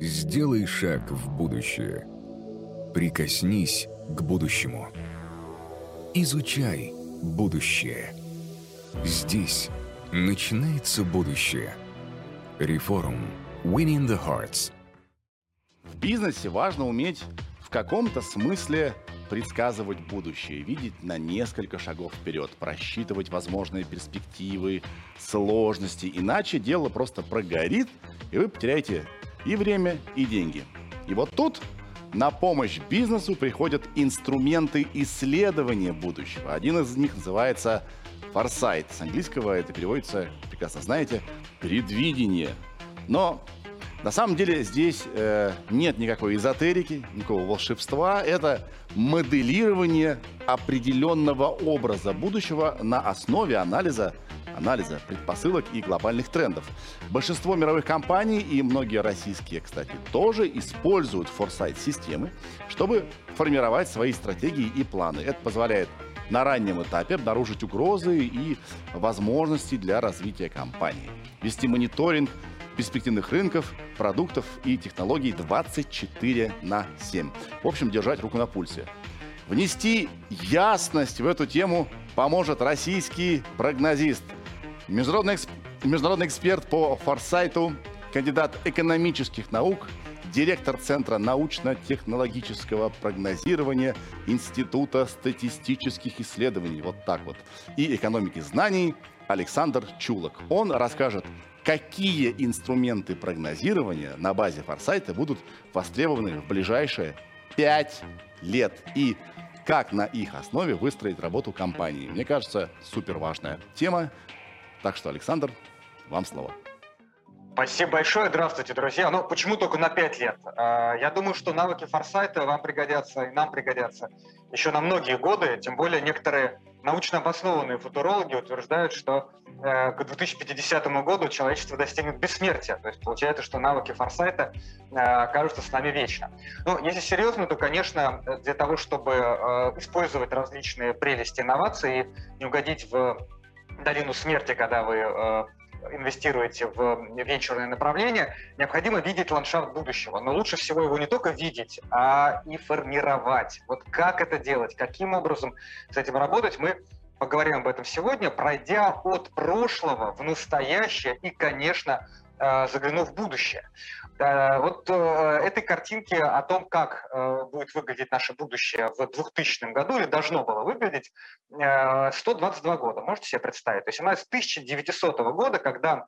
Сделай шаг в будущее. Прикоснись к будущему. Изучай будущее. Здесь начинается будущее. Реформ. Winning the Hearts. В бизнесе важно уметь в каком-то смысле предсказывать будущее, видеть на несколько шагов вперед, просчитывать возможные перспективы, сложности. Иначе дело просто прогорит, и вы потеряете и время, и деньги. И вот тут на помощь бизнесу приходят инструменты исследования будущего. Один из них называется форсайт. С английского это переводится, прекрасно знаете, предвидение. Но на самом деле здесь э, нет никакой эзотерики, никакого волшебства. Это моделирование определенного образа будущего на основе анализа анализа предпосылок и глобальных трендов. Большинство мировых компаний и многие российские, кстати, тоже используют форсайт-системы, чтобы формировать свои стратегии и планы. Это позволяет на раннем этапе обнаружить угрозы и возможности для развития компании, вести мониторинг перспективных рынков, продуктов и технологий 24 на 7. В общем, держать руку на пульсе. Внести ясность в эту тему поможет российский прогнозист – Международный, эксп... Международный эксперт по форсайту, кандидат экономических наук, директор Центра научно-технологического прогнозирования Института статистических исследований, вот так вот, и экономики знаний Александр Чулок. Он расскажет, какие инструменты прогнозирования на базе форсайта будут востребованы в ближайшие пять лет и как на их основе выстроить работу компании. Мне кажется, супер важная тема. Так что, Александр, вам слово. Спасибо большое. Здравствуйте, друзья. Ну, почему только на 5 лет? А, я думаю, что навыки форсайта вам пригодятся и нам пригодятся еще на многие годы. Тем более некоторые научно обоснованные футурологи утверждают, что э, к 2050 году человечество достигнет бессмертия. То есть получается, что навыки форсайта э, окажутся с нами вечно. Ну, если серьезно, то, конечно, для того, чтобы э, использовать различные прелести инноваций и не угодить в долину смерти, когда вы э, инвестируете в венчурное направление, необходимо видеть ландшафт будущего. Но лучше всего его не только видеть, а и формировать. Вот как это делать, каким образом с этим работать, мы поговорим об этом сегодня, пройдя от прошлого в настоящее и, конечно, э, заглянув в будущее. Вот э, этой картинки о том, как э, будет выглядеть наше будущее в 2000 году, или должно было выглядеть, 122 года. Можете себе представить? То есть она с 1900 года, когда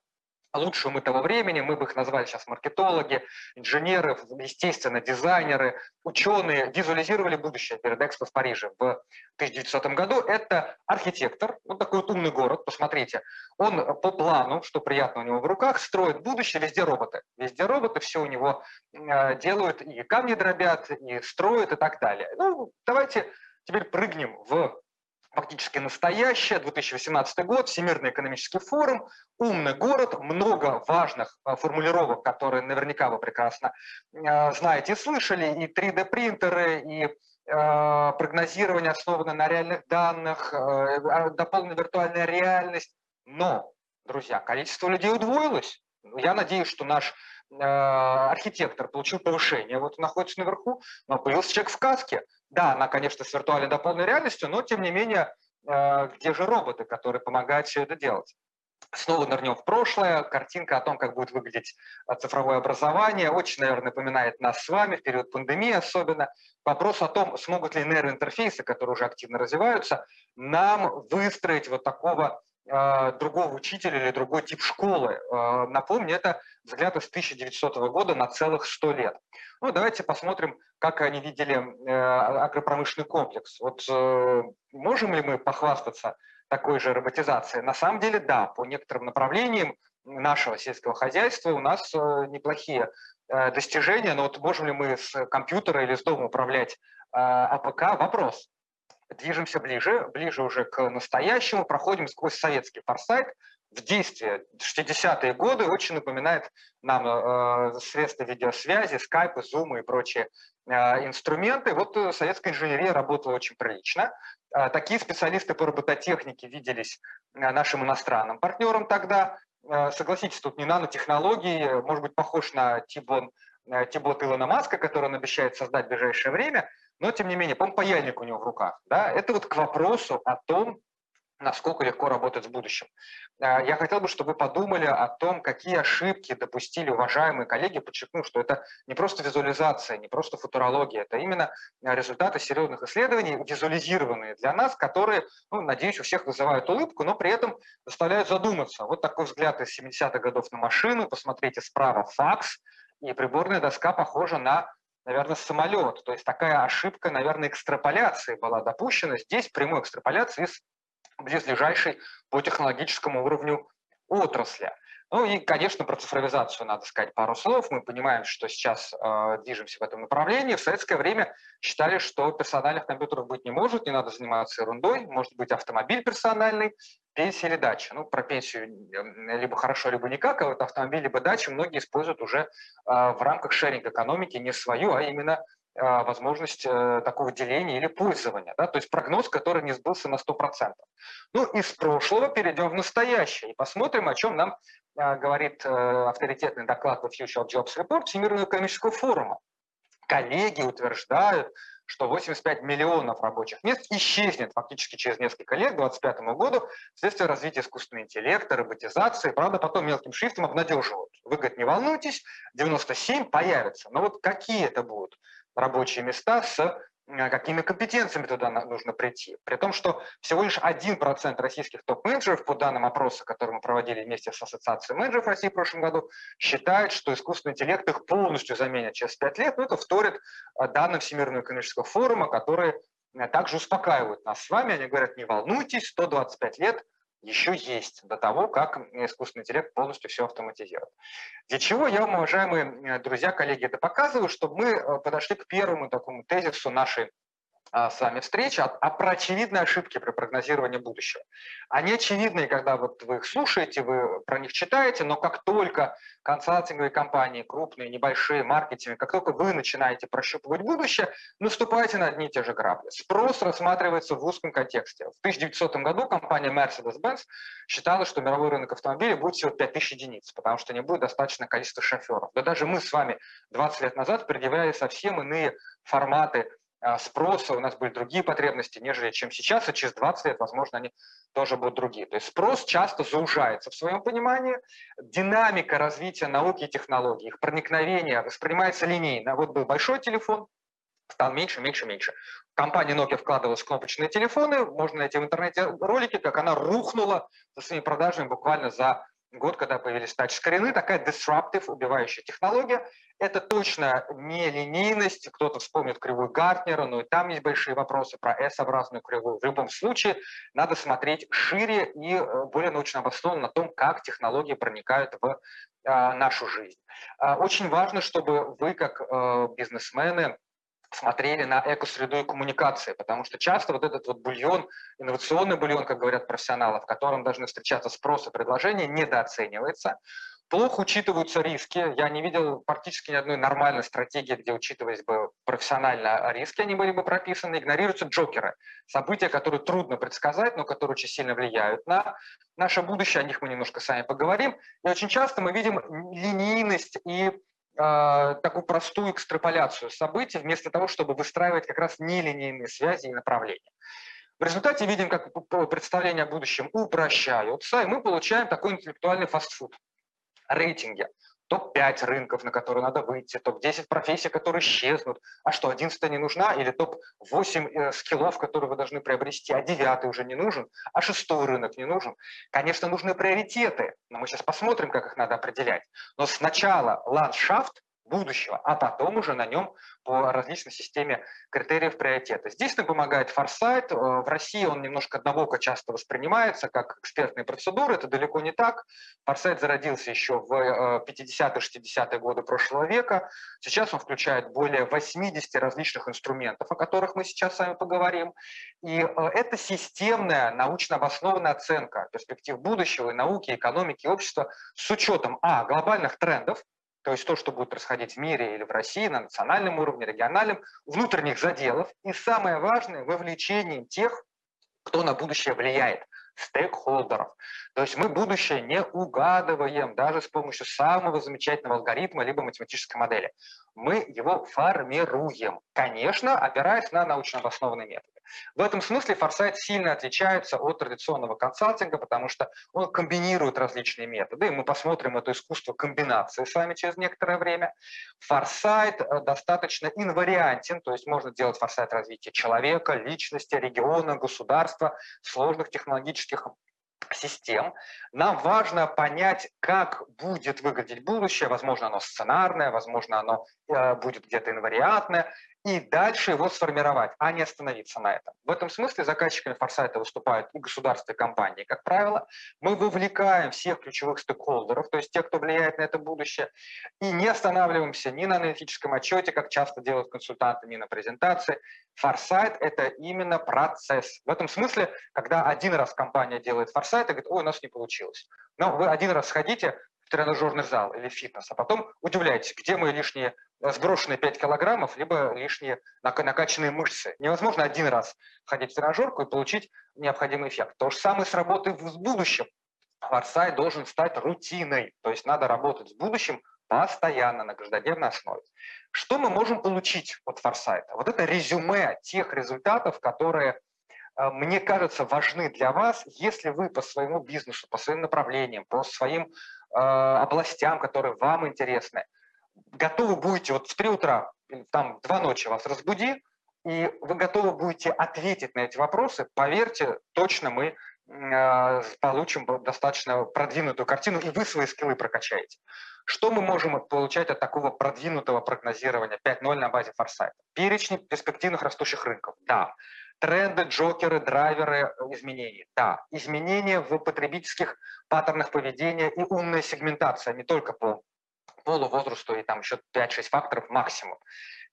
лучшие мы того времени, мы бы их назвали сейчас маркетологи, инженеры, естественно, дизайнеры, ученые, визуализировали будущее перед Экспо в Париже в 1900 году. Это архитектор, вот такой вот умный город, посмотрите. Он по плану, что приятно у него в руках, строит будущее, везде роботы. Везде роботы, все у него э, делают, и камни дробят, и строят, и так далее. Ну, давайте теперь прыгнем в фактически настоящее, 2018 год, Всемирный экономический форум, умный город, много важных э, формулировок, которые наверняка вы прекрасно э, знаете и слышали, и 3D-принтеры, и э, прогнозирование основано на реальных данных, а, дополненная виртуальная реальность. Но, друзья, количество людей удвоилось. Я надеюсь, что наш архитектор получил повышение, вот он находится наверху, но появился человек в каске, да, она, конечно, с виртуальной дополненной реальностью, но тем не менее, э, где же роботы, которые помогают все это делать? Снова нырнем в прошлое. Картинка о том, как будет выглядеть э, цифровое образование, очень, наверное, напоминает нас с вами в период пандемии особенно. Вопрос о том, смогут ли нейроинтерфейсы, которые уже активно развиваются, нам выстроить вот такого э, другого учителя или другой тип школы. Э, напомню, это взгляд из 1900 года на целых 100 лет. Ну, давайте посмотрим, как они видели э, агропромышленный комплекс. Вот э, можем ли мы похвастаться такой же роботизацией? На самом деле, да, по некоторым направлениям нашего сельского хозяйства у нас э, неплохие достижения, но вот можем ли мы с компьютера или с дома управлять АПК? Вопрос. Движемся ближе, ближе уже к настоящему, проходим сквозь советский форсайт, в действии. 60-е годы очень напоминает нам э, средства видеосвязи, скайпы, зумы и прочие э, инструменты. Вот э, советская инженерия работала очень прилично. Э, такие специалисты по робототехнике виделись э, нашим иностранным партнерам тогда. Э, согласитесь, тут не нанотехнологии, может быть, похож на Тибон э, Тибот Илона Маска, который он обещает создать в ближайшее время, но тем не менее, по паяльник у него в руках. Да? Это вот к вопросу о том, насколько легко работать в будущем. А, я хотел бы, чтобы вы подумали о том, какие ошибки допустили уважаемые коллеги. Подчеркну, что это не просто визуализация, не просто футурология, это именно результаты серьезных исследований, визуализированные для нас, которые, ну, надеюсь, у всех вызывают улыбку, но при этом заставляют задуматься. Вот такой взгляд из 70-х годов на машину, посмотрите справа факс, и приборная доска похожа на наверное, самолет. То есть такая ошибка, наверное, экстраполяции была допущена. Здесь прямой экстраполяции из близлежащей по технологическому уровню отрасли. Ну и, конечно, про цифровизацию надо сказать пару слов. Мы понимаем, что сейчас э, движемся в этом направлении. В советское время считали, что персональных компьютеров быть не может, не надо заниматься ерундой. Может быть автомобиль персональный, пенсия или дача. Ну, про пенсию либо хорошо, либо никак, а вот автомобиль либо дача многие используют уже э, в рамках шеринг-экономики не свою, а именно а, возможность э, такого деления или пользования. Да? То есть прогноз, который не сбылся на 100%. Ну, из прошлого перейдем в настоящее и посмотрим, о чем нам а, говорит э, авторитетный доклад The Future Jobs Report Всемирного экономического форума. Коллеги утверждают, что 85 миллионов рабочих мест исчезнет фактически через несколько лет, к 2025 году, вследствие развития искусственного интеллекта, роботизации. Правда, потом мелким шрифтом обнадеживают. Вы, говорит, не волнуйтесь, 97 появится. Но вот какие это будут? рабочие места с какими компетенциями туда нужно прийти. При том, что всего лишь 1% российских топ-менеджеров, по данным опроса, который мы проводили вместе с Ассоциацией менеджеров России в прошлом году, считают, что искусственный интеллект их полностью заменит через 5 лет. Но это вторит э, данным Всемирного экономического форума, которые э, также успокаивают нас с вами. Они говорят, не волнуйтесь, 125 лет – еще есть до того, как искусственный интеллект полностью все автоматизирует. Для чего я вам, уважаемые друзья, коллеги, это показываю, чтобы мы э, подошли к первому такому тезису нашей а, с вами встреча, а, а про очевидные ошибки при прогнозировании будущего. Они очевидные, когда вот вы их слушаете, вы про них читаете, но как только консалтинговые компании, крупные, небольшие, маркетинг, как только вы начинаете прощупывать будущее, наступаете на одни и те же грабли. Спрос рассматривается в узком контексте. В 1900 году компания Mercedes-Benz считала, что мировой рынок автомобилей будет всего 5000 единиц, потому что не будет достаточно количества шоферов. Да даже мы с вами 20 лет назад предъявляли совсем иные форматы спроса, у нас были другие потребности, нежели чем сейчас, и через 20 лет, возможно, они тоже будут другие. То есть спрос часто заужается в своем понимании, динамика развития науки и технологий, их проникновение воспринимается линейно. Вот был большой телефон, стал меньше, меньше, меньше. Компания Nokia вкладывалась в кнопочные телефоны, можно найти в интернете ролики, как она рухнула со своими продажами буквально за год, когда появились тачскрины, такая disruptive, убивающая технология. Это точно не линейность, кто-то вспомнит кривую Гартнера, но и там есть большие вопросы про S-образную кривую. В любом случае надо смотреть шире и э, более научно обоснованно на том, как технологии проникают в а, нашу жизнь. А, очень важно, чтобы вы, как э, бизнесмены, смотрели на экосреду и коммуникации, потому что часто вот этот вот бульон, инновационный бульон, как говорят профессионалы, в котором должны встречаться спрос и предложение, недооценивается. Плохо учитываются риски. Я не видел практически ни одной нормальной стратегии, где учитывались бы профессионально риски, они были бы прописаны. Игнорируются джокеры. События, которые трудно предсказать, но которые очень сильно влияют на наше будущее. О них мы немножко сами поговорим. И очень часто мы видим линейность и такую простую экстраполяцию событий, вместо того, чтобы выстраивать как раз нелинейные связи и направления. В результате видим, как представления о будущем упрощаются, и мы получаем такой интеллектуальный фастфуд, рейтинги топ-5 рынков, на которые надо выйти, топ-10 профессий, которые исчезнут. А что, 11 не нужна? Или топ-8 э, скиллов, которые вы должны приобрести, а 9 уже не нужен? А шестой рынок не нужен? Конечно, нужны приоритеты, но мы сейчас посмотрим, как их надо определять. Но сначала ландшафт, будущего, а потом уже на нем по различной системе критериев приоритета. Здесь нам помогает форсайт. Э, в России он немножко однобоко часто воспринимается как экспертные процедуры. Это далеко не так. Форсайт зародился еще в 50-60-е э, годы прошлого века. Сейчас он включает более 80 различных инструментов, о которых мы сейчас с вами поговорим. И э, это системная научно обоснованная оценка перспектив будущего и науки, экономики, общества с учетом а. глобальных трендов, то есть то, что будет происходить в мире или в России на национальном уровне, региональном, внутренних заделов и самое важное, вовлечением тех, кто на будущее влияет, стейкхолдеров. То есть мы будущее не угадываем даже с помощью самого замечательного алгоритма либо математической модели. Мы его формируем. Конечно, опираясь на научно обоснованные методы. В этом смысле форсайт сильно отличается от традиционного консалтинга, потому что он комбинирует различные методы, и мы посмотрим это искусство комбинации с вами через некоторое время. Форсайт э, достаточно инвариантен, то есть можно делать форсайт развития человека, личности, региона, государства, сложных технологических систем. Нам важно понять, как будет выглядеть будущее. Возможно, оно сценарное, возможно, оно э, будет где-то инвариантное и дальше его сформировать, а не остановиться на этом. В этом смысле заказчиками форсайта выступают и государственные компании, как правило. Мы вовлекаем всех ключевых стейкхолдеров, то есть тех, кто влияет на это будущее, и не останавливаемся ни на аналитическом отчете, как часто делают консультанты, ни на презентации. Форсайт – это именно процесс. В этом смысле, когда один раз компания делает форсайт и говорит, ой, у нас не получилось. Но вы один раз сходите, в тренажерный зал или фитнес, а потом удивляетесь, где мои лишние сброшенные 5 килограммов, либо лишние накачанные мышцы. Невозможно один раз ходить в тренажерку и получить необходимый эффект. То же самое с работой в будущем. Форсайт должен стать рутиной, то есть надо работать с будущим постоянно на каждодневной основе. Что мы можем получить от форсайта? Вот это резюме тех результатов, которые э, мне кажется, важны для вас, если вы по своему бизнесу, по своим направлениям, по своим Э, областям, которые вам интересны. Готовы будете вот в 3 утра, там 2 ночи вас разбуди, и вы готовы будете ответить на эти вопросы, поверьте, точно мы э, получим достаточно продвинутую картину, и вы свои скиллы прокачаете. Что мы можем получать от такого продвинутого прогнозирования 5.0 на базе форсайта? Перечни перспективных растущих рынков. Да. Тренды, джокеры, драйверы изменений. Да, изменения в потребительских паттернах поведения и умная сегментация, не только по полу, возрасту и там еще 5-6 факторов максимум.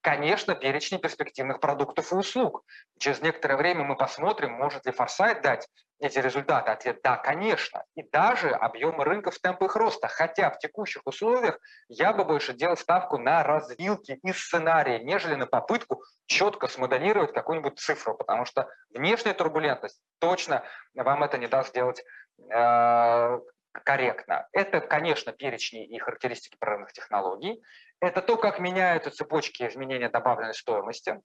Конечно, перечни перспективных продуктов и услуг. Через некоторое время мы посмотрим, может ли Форсайт дать эти результаты. Ответ – да, конечно. И даже объемы рынков, темпы их роста. Хотя в текущих условиях я бы больше делал ставку на развилки и сценарии, нежели на попытку четко смоделировать какую-нибудь цифру, потому что внешняя турбулентность точно вам это не даст сделать э, корректно. Это, конечно, перечни и характеристики прорывных технологий. Это то, как меняются цепочки изменения добавленной стоимости,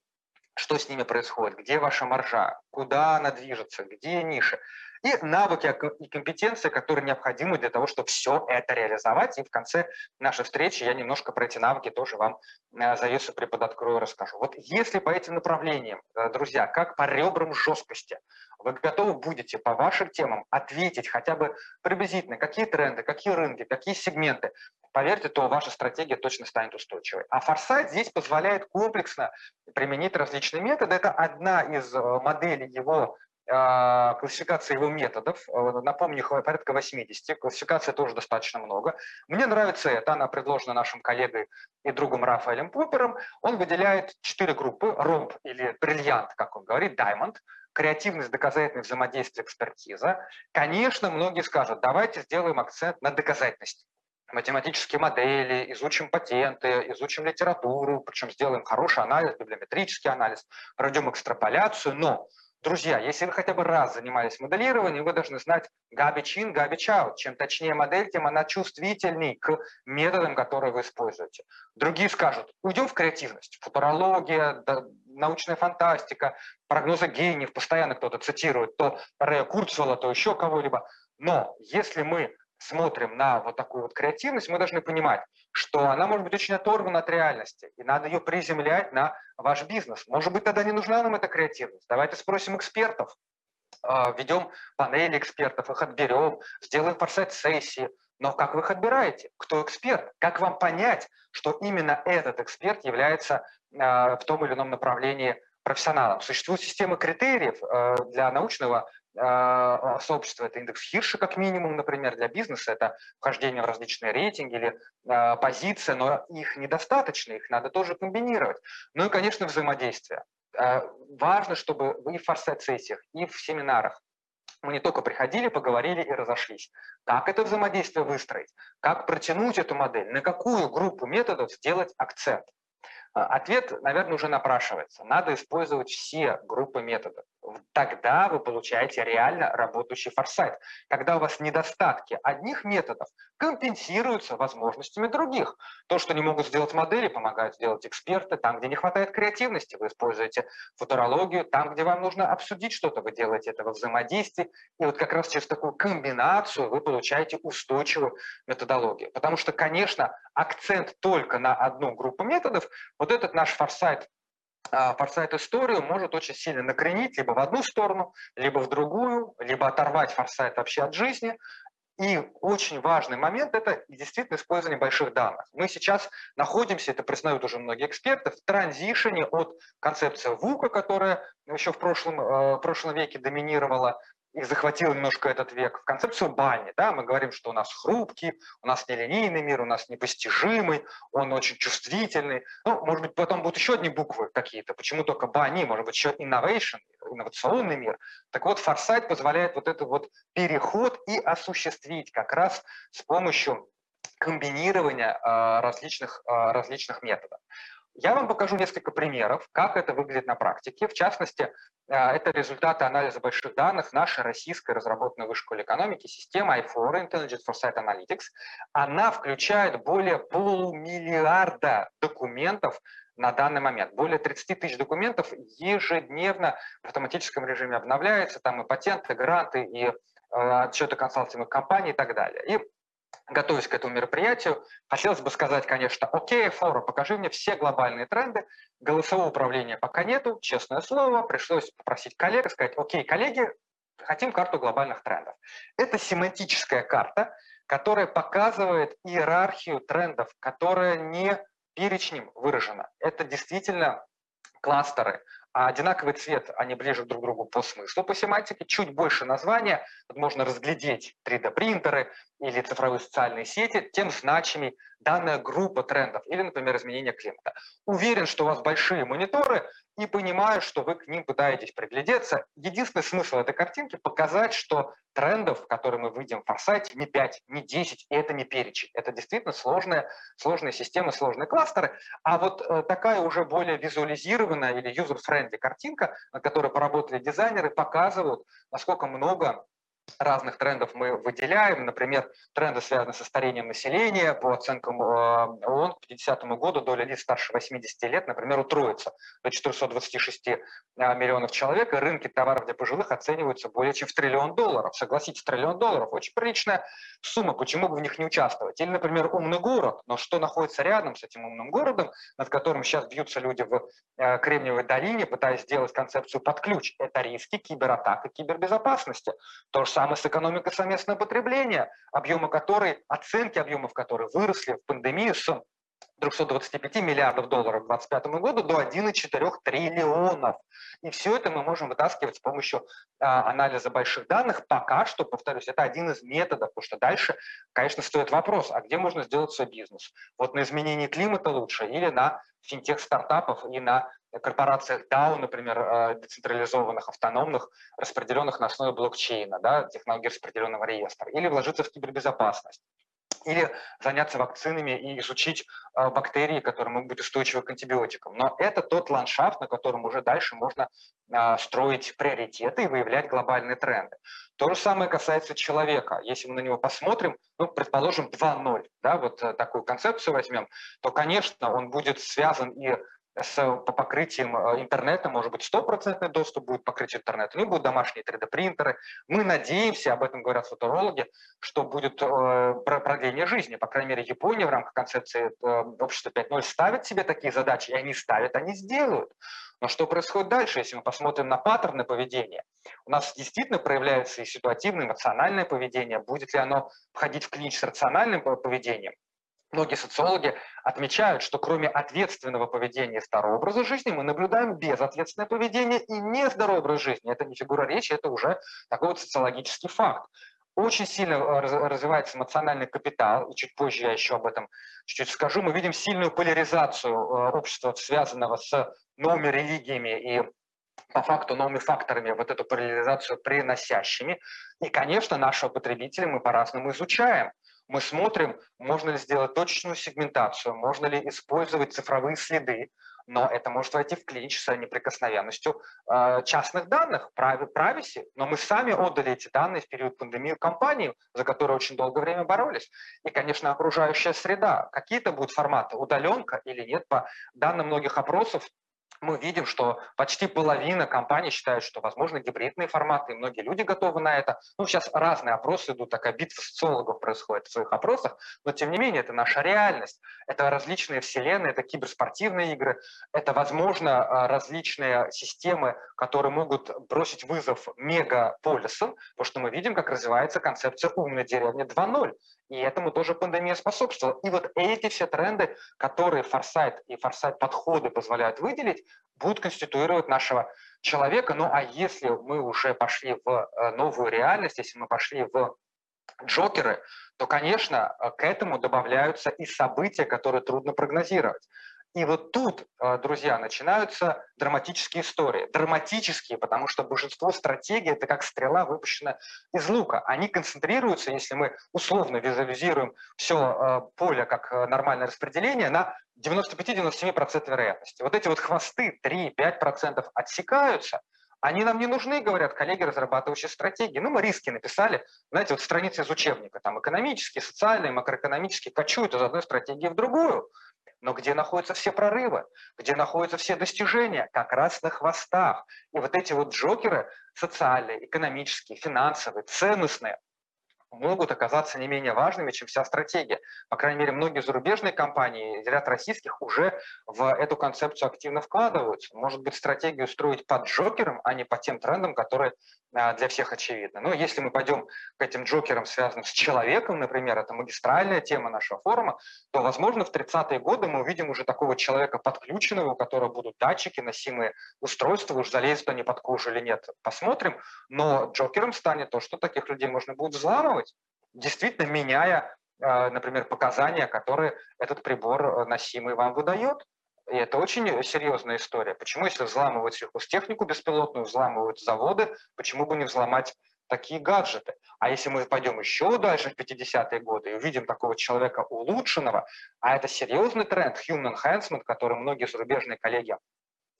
что с ними происходит, где ваша маржа, куда она движется, где ниши. И навыки и компетенции, которые необходимы для того, чтобы все это реализовать. И в конце нашей встречи я немножко про эти навыки тоже вам э, завесу преподоткрою и расскажу. Вот если по этим направлениям, э, друзья, как по ребрам жесткости, вы готовы будете по вашим темам ответить хотя бы приблизительно, какие тренды, какие рынки, какие сегменты, поверьте, то ваша стратегия точно станет устойчивой. А форсайт здесь позволяет комплексно применить различные методы. Это одна из э, моделей его а, классификации его методов. Э, напомню, их порядка 80. Классификации тоже достаточно много. Мне нравится это. Она предложена нашим коллегой и другом Рафаэлем Поппером. Он выделяет четыре группы. Ромб или бриллиант, как он говорит, diamond – креативность, доказательность, взаимодействие, экспертиза. Конечно, многие скажут, давайте сделаем акцент на доказательность математические модели, изучим патенты, изучим литературу, причем сделаем хороший анализ, библиометрический анализ, пройдем экстраполяцию, но Друзья, если вы хотя бы раз занимались моделированием, вы должны знать garbage in, garbage out. Чем точнее модель, тем она чувствительней к методам, которые вы используете. Другие скажут, уйдем в креативность. Футурология, научная фантастика, прогнозы гениев, постоянно кто-то цитирует, то Рэя Курцвелла, то еще кого-либо. Но если мы смотрим на вот такую вот креативность, мы должны понимать, что она может быть очень оторвана от реальности, и надо ее приземлять на ваш бизнес. Может быть, тогда не нужна нам эта креативность. Давайте спросим экспертов, а, ведем панели экспертов, их отберем, сделаем форсайт-сессии. Но как вы их отбираете? Кто эксперт? Как вам понять, что именно этот эксперт является а, в том или ином направлении профессионалом? Существует система критериев а, для научного а, сообщества. Это индекс Хирша как минимум, например, для бизнеса. Это вхождение в различные рейтинги или э, позиция, но их недостаточно, их надо тоже комбинировать. Ну и, конечно, взаимодействие. Э, важно, чтобы и в форсайт-сессиях, и в семинарах мы не только приходили, поговорили и разошлись. Как это взаимодействие выстроить? Как протянуть эту модель? На какую группу методов сделать акцент? Ответ, наверное, уже напрашивается. Надо использовать все группы методов. Тогда вы получаете реально работающий форсайт. Когда у вас недостатки одних методов компенсируются возможностями других. То, что не могут сделать модели, помогают сделать эксперты. Там, где не хватает креативности, вы используете футурологию. Там, где вам нужно обсудить что-то, вы делаете это во взаимодействии. И вот как раз через такую комбинацию вы получаете устойчивую методологию. Потому что, конечно, акцент только на одну группу методов, вот этот наш форсайт форсайт историю может очень сильно накренить либо в одну сторону, либо в другую, либо оторвать форсайт вообще от жизни. И очень важный момент – это действительно использование больших данных. Мы сейчас находимся, это признают уже многие эксперты, в транзишене от концепции ВУКа, которая еще в прошлом, э, в прошлом веке доминировала, и захватил немножко этот век, в концепцию бани. Да, мы говорим, что у нас хрупкий, у нас нелинейный мир, у нас непостижимый, он очень чувствительный. Ну, может быть, потом будут еще одни буквы какие-то. Почему только бани? Может быть, еще innovation, инновационный мир. Так вот, форсайт позволяет вот этот вот переход и осуществить как раз с помощью комбинирования э, различных, э, различных методов. Я вам покажу несколько примеров, как это выглядит на практике. В частности, а, это результаты анализа больших данных нашей российской разработанной в школе экономики системы i4, Intelligent Foresight Analytics. Она включает более полумиллиарда документов на данный момент. Более 30 тысяч документов ежедневно в автоматическом режиме обновляется. Там и патенты, гранты, и э, отчеты консалтинговых компаний и так далее. И готовясь к этому мероприятию, хотелось бы сказать, конечно, окей, форум, покажи мне все глобальные тренды. Голосового управления пока нету, честное слово. Пришлось попросить коллег, сказать, окей, коллеги, хотим карту глобальных трендов. Это семантическая карта, которая показывает иерархию трендов, которая не перечнем выражена. Это действительно кластеры, а одинаковый цвет, они ближе друг к другу по смыслу, по семантике, чуть больше названия, можно разглядеть 3D-принтеры или цифровые социальные сети, тем значимее данная группа трендов или, например, изменение климата. Уверен, что у вас большие мониторы, и понимаю, что вы к ним пытаетесь приглядеться. Единственный смысл этой картинки – показать, что трендов, которые мы выйдем в форсайте, не 5, не 10, и это не перечень. Это действительно сложная, сложная система, сложные кластеры. А вот э, такая уже более визуализированная или user-friendly картинка, на которой поработали дизайнеры, показывают, насколько много разных трендов мы выделяем. Например, тренды связаны со старением населения. По оценкам э, ООН к 50 году доля лиц старше 80 лет, например, утроится до 426 э, миллионов человек, и рынки товаров для пожилых оцениваются более чем в триллион долларов. Согласитесь, триллион долларов – очень приличная сумма, почему бы в них не участвовать? Или, например, умный город, но что находится рядом с этим умным городом, над которым сейчас бьются люди в э, Кремниевой долине, пытаясь сделать концепцию под ключ? Это риски кибератак кибербезопасности. То же самое с экономикой совместного потребления, объемы которой, оценки объемов которой выросли в пандемию с 325 миллиардов долларов к 2025 году до 1,4 триллионов. И все это мы можем вытаскивать с помощью а, анализа больших данных. Пока что, повторюсь, это один из методов, потому что дальше, конечно, стоит вопрос, а где можно сделать свой бизнес? Вот на изменении климата лучше или на финтех-стартапов и на корпорациях DAO, например, а, децентрализованных, автономных, распределенных на основе блокчейна, да, технологии распределенного реестра, или вложиться в кибербезопасность или заняться вакцинами и изучить э, бактерии, которые могут быть устойчивы к антибиотикам. Но это тот ландшафт, на котором уже дальше можно э, строить приоритеты и выявлять глобальные тренды. То же самое касается человека. Если мы на него посмотрим, ну, предположим, 2.0, да, вот э, такую концепцию возьмем, то, конечно, он будет связан и с по покрытием э, интернета, может быть, стопроцентный доступ будет покрытию интернета, ну и будут домашние 3D-принтеры. Мы надеемся, об этом говорят футурологи, что будет э, продление жизни. По крайней мере, Япония в рамках концепции э, общества 5.0 ставит себе такие задачи, и они ставят, они сделают. Но что происходит дальше, если мы посмотрим на паттерны поведения? У нас действительно проявляется и ситуативное, эмоциональное поведение. Будет ли оно входить в клинч с рациональным поведением? Многие социологи отмечают, что кроме ответственного поведения старого образа жизни, мы наблюдаем безответственное поведение и нездоровый образ жизни. Это не фигура речи, это уже такой вот социологический факт. Очень сильно э, развивается эмоциональный капитал, и чуть позже я еще об этом чуть-чуть скажу. Мы видим сильную поляризацию э, общества, связанного с новыми религиями и по факту новыми факторами вот эту поляризацию приносящими. И, конечно, нашего потребителя мы по-разному изучаем мы смотрим, можно ли сделать точечную сегментацию, можно ли использовать цифровые следы, но это может войти в клинч с неприкосновенностью э, частных данных, прависи. Но мы сами отдали эти данные в период пандемии компании, за которую очень долгое время боролись. И, конечно, окружающая среда. Какие-то будут форматы, удаленка или нет. По данным многих опросов, мы видим, что почти половина компаний считают, что возможно гибридные форматы, и многие люди готовы на это. Ну, сейчас разные опросы идут, такая битва социологов происходит в своих опросах, но тем не менее это наша реальность. Это различные вселенные, это киберспортивные игры, это, возможно, а, различные системы, которые могут бросить вызов мегаполисам, потому что мы видим, как развивается концепция умной деревни 2.0. И этому тоже пандемия способствовала. И вот эти все тренды, которые форсайт и форсайт-подходы позволяют выделить, будут конституировать нашего человека. Ну а если мы уже пошли в э, новую реальность, если мы пошли в джокеры, то, конечно, э, к этому добавляются и события, которые трудно прогнозировать. И вот тут, э, друзья, начинаются драматические истории. Драматические, потому что большинство стратегий – это как стрела, выпущенная из лука. Они концентрируются, если мы условно визуализируем все э, поле как э, нормальное распределение, на 95-97% вероятности. Вот эти вот хвосты 3-5% отсекаются, они нам не нужны, говорят коллеги, разрабатывающие стратегии. Ну, мы риски написали, знаете, вот страницы из учебника, там экономические, социальные, макроэкономические, кочуют из одной стратегии в другую. Но где находятся все прорывы? Где находятся все достижения? Как раз на хвостах. И вот эти вот джокеры социальные, экономические, финансовые, ценностные, могут оказаться не менее важными, чем вся стратегия. По крайней мере, многие зарубежные компании, ряд российских уже в эту концепцию активно вкладываются. Может быть, стратегию строить под джокером, а не по тем трендам, которые а, для всех очевидны. Но если мы пойдем к этим джокерам, связанным с человеком, например, это магистральная тема нашего форума, то, возможно, в 30-е годы мы увидим уже такого человека подключенного, у которого будут датчики, носимые устройства, уж залезут они под кожу или нет, посмотрим. Но джокером станет то, что таких людей можно будет взламывать, действительно меняя, а, например, показания, которые этот прибор э, носимый вам выдает. И это очень серьезная история. Почему, если взламывают сельхозтехнику беспилотную, взламывают заводы, почему бы не взломать такие гаджеты? А если мы пойдем еще дальше в 50-е годы и увидим такого человека улучшенного, а это серьезный тренд, human enhancement, который многие зарубежные коллеги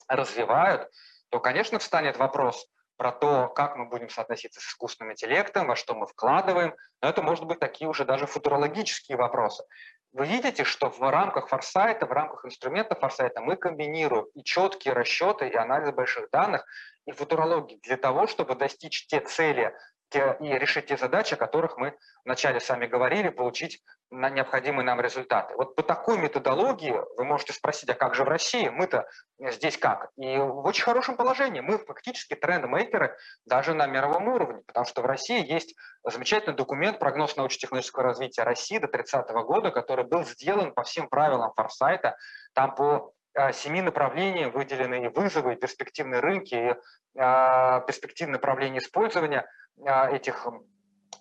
развивают, то, конечно, встанет вопрос про то, как мы будем соотноситься с искусственным интеллектом, во что мы вкладываем. Но это, может быть, такие уже даже футурологические вопросы вы видите, что в рамках форсайта, в рамках инструмента форсайта мы комбинируем и четкие расчеты, и анализ больших данных, и футурологии для того, чтобы достичь те цели, и решить те задачи, о которых мы вначале сами говорили, получить на необходимые нам результаты. Вот по такой методологии вы можете спросить, а как же в России? Мы-то здесь как? И в очень хорошем положении. Мы фактически трендмейкеры даже на мировом уровне, потому что в России есть замечательный документ «Прогноз научно-технологического развития России до 30 года», который был сделан по всем правилам форсайта. Там по семи направлений выделены и вызовы, перспективные рынки, и а, перспективные направления использования – а, этих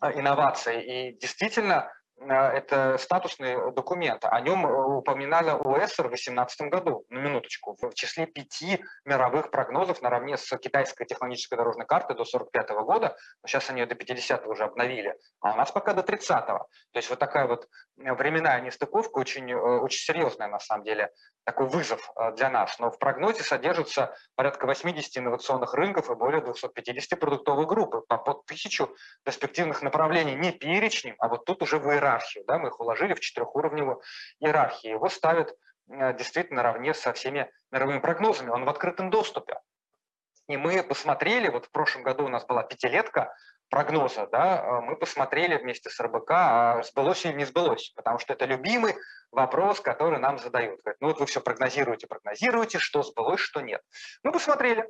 инноваций. И действительно, а, это статусный документ. О нем э, упоминали ОСР в 2018 году, на минуточку, в числе пяти мировых прогнозов наравне с китайской технологической дорожной картой до 45 года. Сейчас они ее до 50 уже обновили, а у нас пока до 30 -го. То есть вот такая вот временная нестыковка очень, э, очень серьезная на самом деле, такой вызов э, для нас. Но в прогнозе содержится порядка 80 инновационных рынков и более 250 продуктовых групп, по, по тысячу перспективных направлений, не перечнем, а вот тут уже в иерархию. Да, мы их уложили в четырехуровневую иерархию. Его ставят э, действительно наравне со всеми мировыми прогнозами. Он в открытом доступе. И мы посмотрели, вот в прошлом году у нас была пятилетка прогноза, да, э, мы посмотрели вместе с РБК, а сбылось или не сбылось, потому что это любимый вопрос, который нам задают. Говорят, ну вот вы все прогнозируете, прогнозируете, что сбылось, что нет. Мы посмотрели.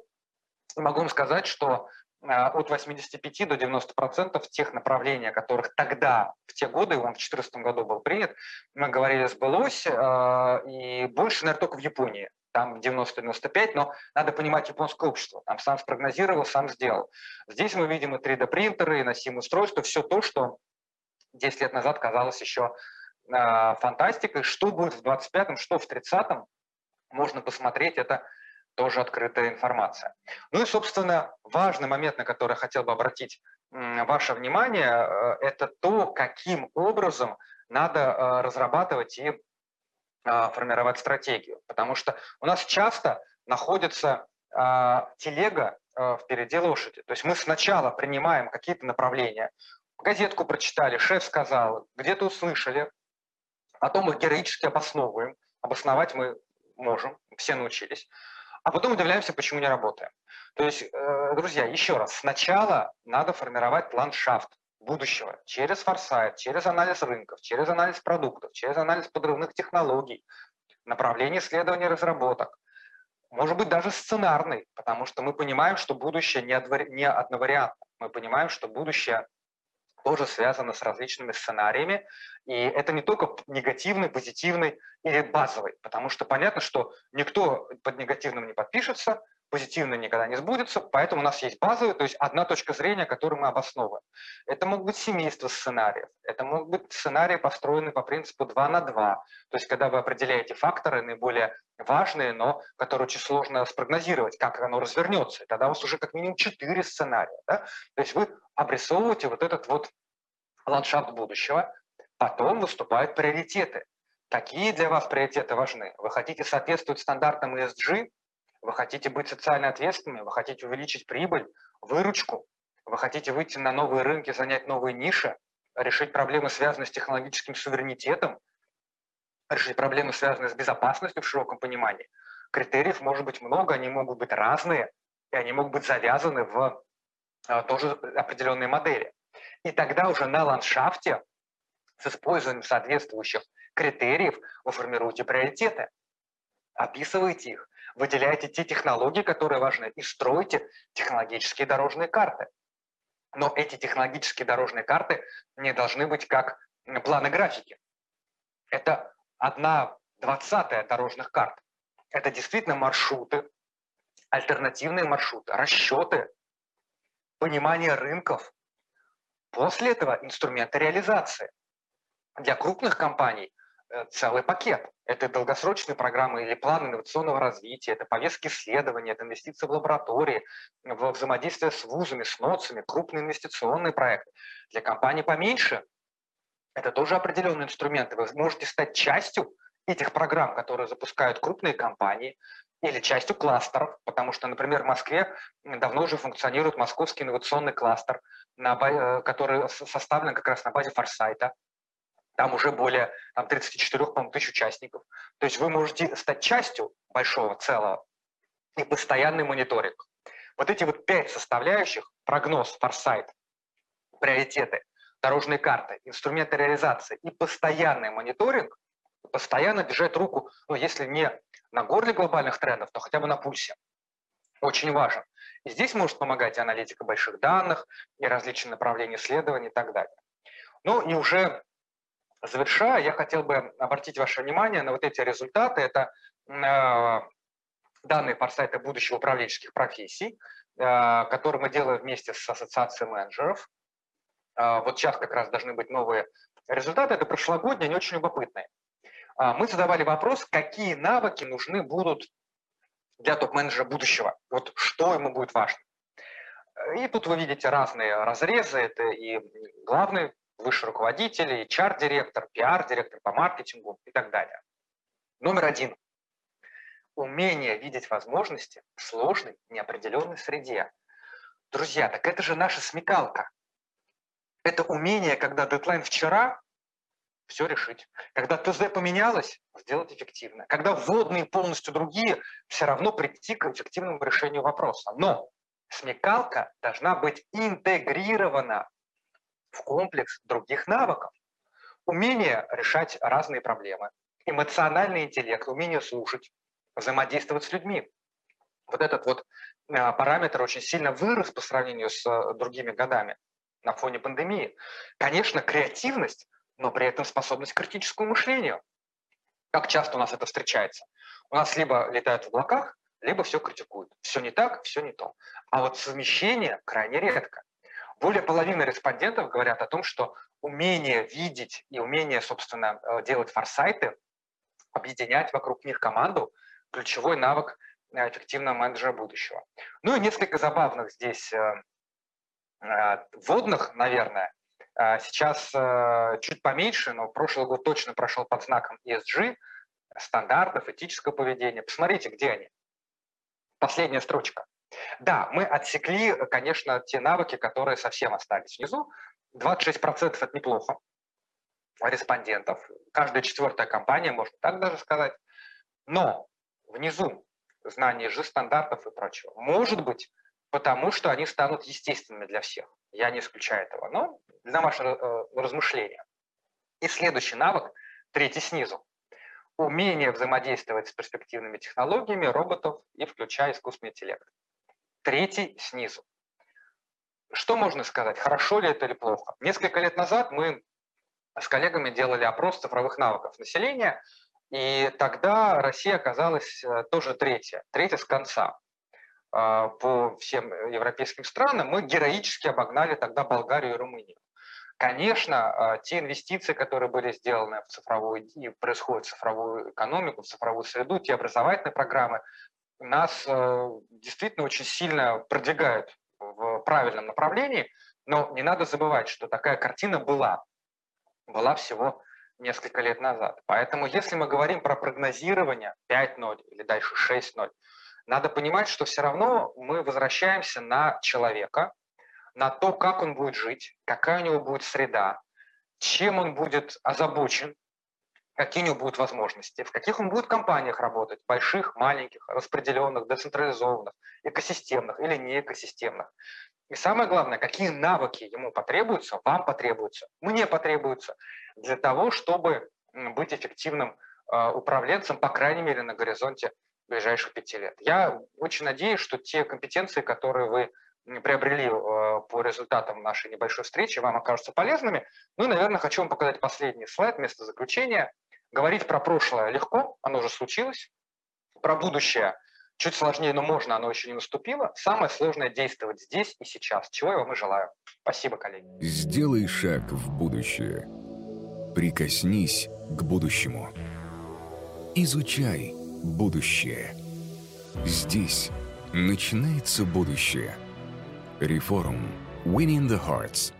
Могу вам сказать, что а, от 85 до 90 процентов тех направлений, которых тогда, в те годы, он в 2014 году был принят, мы говорили, сбылось, а, и больше, наверное, только в Японии. Там 90-95, но надо понимать японское общество. Там сам спрогнозировал, сам сделал. Здесь мы видим и 3D-принтеры, и носимые устройства, все то, что 10 лет назад казалось еще а, фантастикой. Что будет в 25-м, что в 30-м, можно посмотреть. Это тоже открытая информация. Ну и, собственно, важный момент, на который я хотел бы обратить ваше внимание, э, это то, каким образом надо э, разрабатывать и формировать стратегию. Потому что у нас часто находится а, телега а, впереди лошади. То есть мы сначала принимаем какие-то направления, газетку прочитали, шеф сказал, где-то услышали, потом их героически обосновываем. Обосновать мы можем, все научились. А потом удивляемся, почему не работаем. То есть, э, друзья, еще раз, сначала надо формировать ландшафт будущего через форсайт, через анализ рынков, через анализ продуктов, через анализ подрывных технологий, направление исследований и разработок. Может быть, даже сценарный, потому что мы понимаем, что будущее не одновариантно. Мы понимаем, что будущее тоже связано с различными сценариями. И это не только негативный, позитивный или базовый, потому что понятно, что никто под негативным не подпишется, позитивно никогда не сбудется, поэтому у нас есть базовый, то есть одна точка зрения, которую мы обосновываем. Это могут быть семейства сценариев, это могут быть сценарии, построенные по принципу 2 на 2, то есть когда вы определяете факторы наиболее важные, но которые очень сложно спрогнозировать, как оно развернется, тогда у вас уже как минимум 4 сценария. Да? То есть вы обрисовываете вот этот вот ландшафт будущего, потом выступают приоритеты. Какие для вас приоритеты важны? Вы хотите соответствовать стандартам ESG, вы хотите быть социально ответственными, вы хотите увеличить прибыль, выручку, вы хотите выйти на новые рынки, занять новые ниши, решить проблемы, связанные с технологическим суверенитетом, решить проблемы, связанные с безопасностью в широком понимании. Критериев может быть много, они могут быть разные, и они могут быть завязаны в а, тоже определенные модели. И тогда уже на ландшафте с использованием соответствующих критериев вы формируете приоритеты, описываете их, выделяете те технологии, которые важны, и строите технологические дорожные карты. Но эти технологические дорожные карты не должны быть как планы графики. Это одна двадцатая дорожных карт. Это действительно маршруты, альтернативные маршруты, расчеты, понимание рынков. После этого инструменты реализации. Для крупных компаний целый пакет. Это долгосрочные программы или планы инновационного развития, это повестки исследований, это инвестиции в лаборатории, в взаимодействие с вузами, с НОЦами, крупные инвестиционные проекты. Для компаний поменьше это тоже определенные инструменты. Вы можете стать частью этих программ, которые запускают крупные компании, или частью кластеров, потому что, например, в Москве давно уже функционирует московский инновационный кластер, э, который составлен как раз на базе форсайта. Там уже более там, 34 тысяч участников. То есть вы можете стать частью большого целого и постоянный мониторинг. Вот эти вот пять составляющих, прогноз, форсайт, приоритеты, дорожные карты, инструменты реализации и постоянный мониторинг, постоянно держать руку, ну, если не на горле глобальных трендов, то хотя бы на пульсе. Очень важен. И здесь может помогать и аналитика больших данных, и различные направления исследований и так далее. Ну и уже Завершая, я хотел бы обратить ваше внимание на вот эти результаты. Это э, данные форсайта будущего управленческих профессий, э, которые мы делаем вместе с ассоциацией менеджеров. Э, вот сейчас как раз должны быть новые результаты. Это прошлогодние, они очень любопытные. Мы задавали вопрос, какие навыки нужны будут для топ-менеджера будущего. Вот что ему будет важно. И тут вы видите разные разрезы. Это и главный высший руководитель, HR-директор, PR-директор по маркетингу и так далее. Номер один. Умение видеть возможности в сложной, неопределенной среде. Друзья, так это же наша смекалка. Это умение, когда дедлайн вчера, все решить. Когда ТЗ поменялось, сделать эффективно. Когда вводные полностью другие, все равно прийти к эффективному решению вопроса. Но смекалка должна быть интегрирована в комплекс других навыков. Умение решать разные проблемы, эмоциональный интеллект, умение слушать, взаимодействовать с людьми. Вот этот вот а, параметр очень сильно вырос по сравнению с э, другими годами на фоне пандемии. Конечно, креативность, но при этом способность к критическому мышлению. Как часто у нас это встречается? У нас либо летают в облаках, либо все критикуют. Все не так, все не то. А вот совмещение крайне редко. Более половины респондентов говорят о том, что умение видеть и умение, собственно, э, делать форсайты, объединять вокруг них команду – ключевой навык э, эффективного менеджера будущего. Ну и несколько забавных здесь э, вводных, наверное. Сейчас чуть поменьше, но прошлый год точно прошел под знаком ESG. стандартов, этического поведения. Посмотрите, где они. Последняя строчка. Да, мы отсекли, конечно, те навыки, которые совсем остались внизу. 26% это неплохо респондентов. Каждая четвертая компания, можно так даже сказать. Но внизу знание же стандартов и прочего. Может быть, потому что они станут естественными для всех. Я не исключаю этого. Но для вашего э, размышления. И следующий навык, третий снизу. Умение взаимодействовать с перспективными технологиями, роботов и включая искусственный интеллект. Третий снизу. Что можно сказать, хорошо ли это или плохо? Несколько лет назад мы с коллегами делали опрос цифровых навыков населения, и тогда Россия оказалась э, тоже третья, третья с конца. А, по всем европейским странам мы героически обогнали тогда Болгарию и Румынию. Конечно, а, те инвестиции, которые были сделаны в цифровую и происходят в цифровую экономику, в цифровую среду, те образовательные программы нас э, действительно очень сильно продвигают в правильном направлении, но не надо забывать, что такая картина была. Была всего несколько лет назад. Поэтому если мы говорим про прогнозирование 5.0 или дальше 6.0, надо понимать, что все равно мы возвращаемся на человека, на то, как он будет жить, какая у него будет среда, чем он будет озабочен, какие у него будут возможности, в каких он будет компаниях работать, больших, маленьких, распределенных, децентрализованных, экосистемных или не экосистемных. И самое главное, какие навыки ему потребуются, вам потребуются, мне потребуются для того, чтобы быть эффективным э, управленцем, по крайней мере, на горизонте ближайших пяти лет. Я очень надеюсь, что те компетенции, которые вы приобрели э, по результатам нашей небольшой встречи, вам окажутся полезными. Ну и, наверное, хочу вам показать последний слайд, место заключения. Говорить про прошлое легко, оно уже случилось. Про будущее чуть сложнее, но можно, оно еще не наступило. Самое сложное – действовать здесь и сейчас, чего я вам и желаю. Спасибо, коллеги. Сделай шаг в будущее. Прикоснись к будущему. Изучай будущее. Здесь начинается будущее. Реформ. Winning the Hearts.